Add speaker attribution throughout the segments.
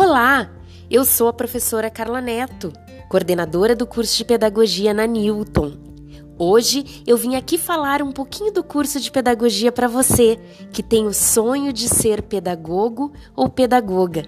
Speaker 1: Olá, eu sou a professora Carla Neto, coordenadora do curso de Pedagogia na Newton. Hoje eu vim aqui falar um pouquinho do curso de Pedagogia para você que tem o sonho de ser pedagogo ou pedagoga.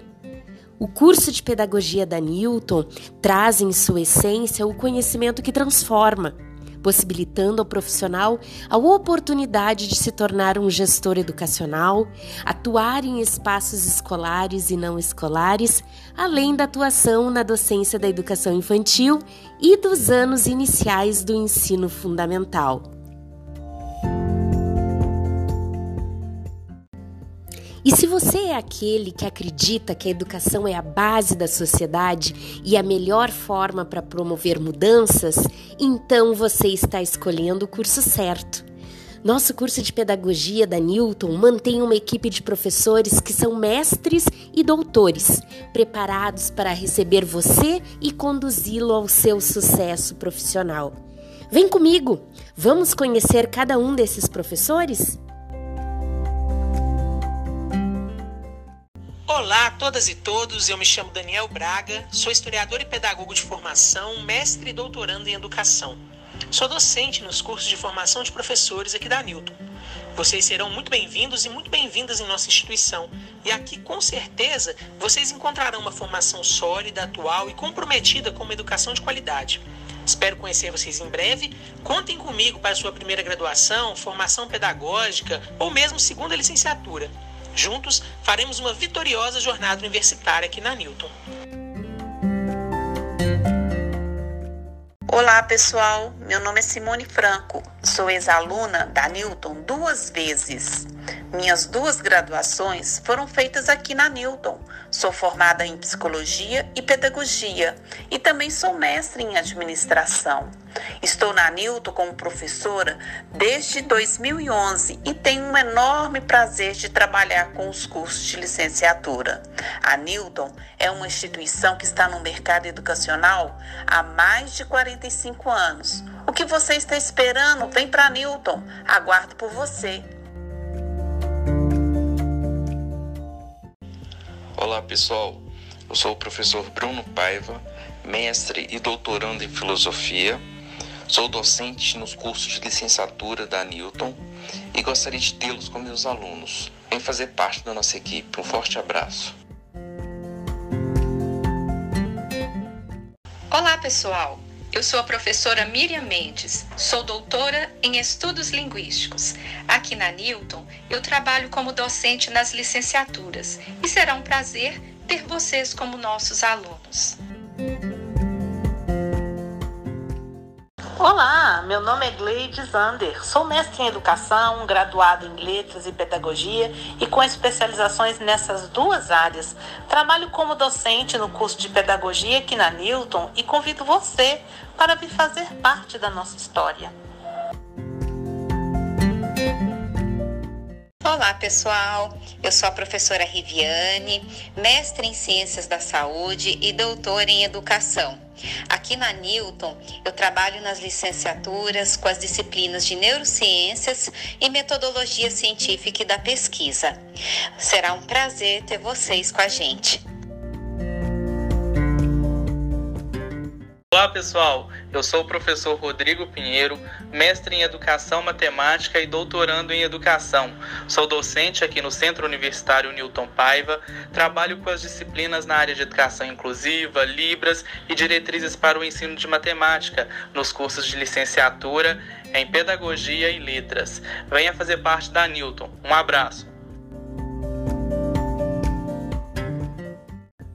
Speaker 1: O curso de Pedagogia da Newton traz em sua essência o conhecimento que transforma possibilitando ao profissional a oportunidade de se tornar um gestor educacional, atuar em espaços escolares e não escolares, além da atuação na docência da educação infantil e dos anos iniciais do ensino fundamental. E se você é aquele que acredita que a educação é a base da sociedade e a melhor forma para promover mudanças, então você está escolhendo o curso certo. Nosso curso de pedagogia da Newton mantém uma equipe de professores que são mestres e doutores, preparados para receber você e conduzi-lo ao seu sucesso profissional. Vem comigo! Vamos conhecer cada um desses professores?
Speaker 2: Olá a todas e todos, eu me chamo Daniel Braga, sou historiador e pedagogo de formação, mestre e doutorando em educação. Sou docente nos cursos de formação de professores aqui da Newton. Vocês serão muito bem-vindos e muito bem-vindas em nossa instituição. E aqui, com certeza, vocês encontrarão uma formação sólida, atual e comprometida com uma educação de qualidade. Espero conhecer vocês em breve. Contem comigo para sua primeira graduação, formação pedagógica ou mesmo segunda licenciatura. Juntos, faremos uma vitoriosa jornada universitária aqui na Newton.
Speaker 3: Olá, pessoal. Meu nome é Simone Franco. Sou ex-aluna da Newton duas vezes. Minhas duas graduações foram feitas aqui na Newton. Sou formada em psicologia e pedagogia e também sou mestre em administração. Estou na Newton como professora desde 2011 e tenho um enorme prazer de trabalhar com os cursos de licenciatura. A Newton é uma instituição que está no mercado educacional há mais de 45 anos. O que você está esperando? Vem para Newton. Aguardo por você.
Speaker 4: Olá, pessoal. Eu sou o professor Bruno Paiva, mestre e doutorando em filosofia Sou docente nos cursos de licenciatura da Newton e gostaria de tê-los como meus alunos. Vem fazer parte da nossa equipe. Um forte abraço.
Speaker 5: Olá, pessoal. Eu sou a professora Miriam Mendes, sou doutora em estudos linguísticos. Aqui na Newton, eu trabalho como docente nas licenciaturas e será um prazer ter vocês como nossos alunos.
Speaker 6: Olá, meu nome é Gleide Zander, sou mestre em educação, graduado em letras e pedagogia e com especializações nessas duas áreas. Trabalho como docente no curso de pedagogia aqui na Newton e convido você para vir fazer parte da nossa história.
Speaker 7: Olá, pessoal. Eu sou a professora Riviane, mestre em Ciências da Saúde e doutora em Educação. Aqui na Newton, eu trabalho nas licenciaturas com as disciplinas de Neurociências e Metodologia Científica e da Pesquisa. Será um prazer ter vocês com a gente.
Speaker 8: Olá pessoal, eu sou o professor Rodrigo Pinheiro, mestre em Educação Matemática e doutorando em Educação. Sou docente aqui no Centro Universitário Newton Paiva, trabalho com as disciplinas na área de Educação Inclusiva, Libras e Diretrizes para o Ensino de Matemática, nos cursos de licenciatura em Pedagogia e Letras. Venha fazer parte da Newton. Um abraço!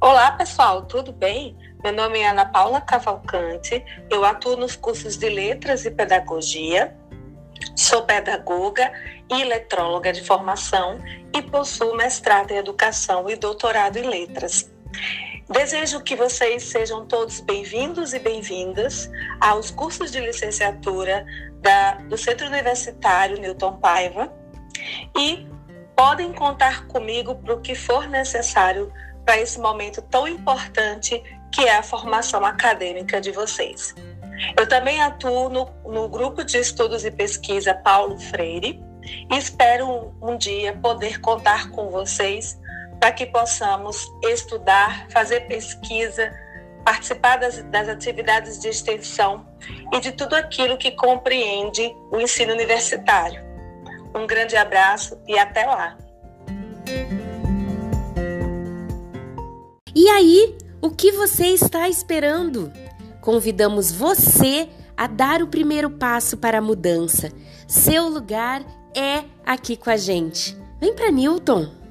Speaker 9: Olá pessoal, tudo bem? Meu nome é Ana Paula Cavalcante, eu atuo nos cursos de Letras e Pedagogia, sou pedagoga e eletróloga de formação e possuo mestrado em Educação e doutorado em Letras. Desejo que vocês sejam todos bem-vindos e bem-vindas aos cursos de licenciatura da, do Centro Universitário Newton Paiva e podem contar comigo para o que for necessário para esse momento tão importante que é a formação acadêmica de vocês. Eu também atuo no, no grupo de estudos e pesquisa Paulo Freire e espero um, um dia poder contar com vocês para que possamos estudar, fazer pesquisa, participar das, das atividades de extensão e de tudo aquilo que compreende o ensino universitário. Um grande abraço e até lá!
Speaker 1: O que você está esperando? Convidamos você a dar o primeiro passo para a mudança. Seu lugar é aqui com a gente. Vem para Newton!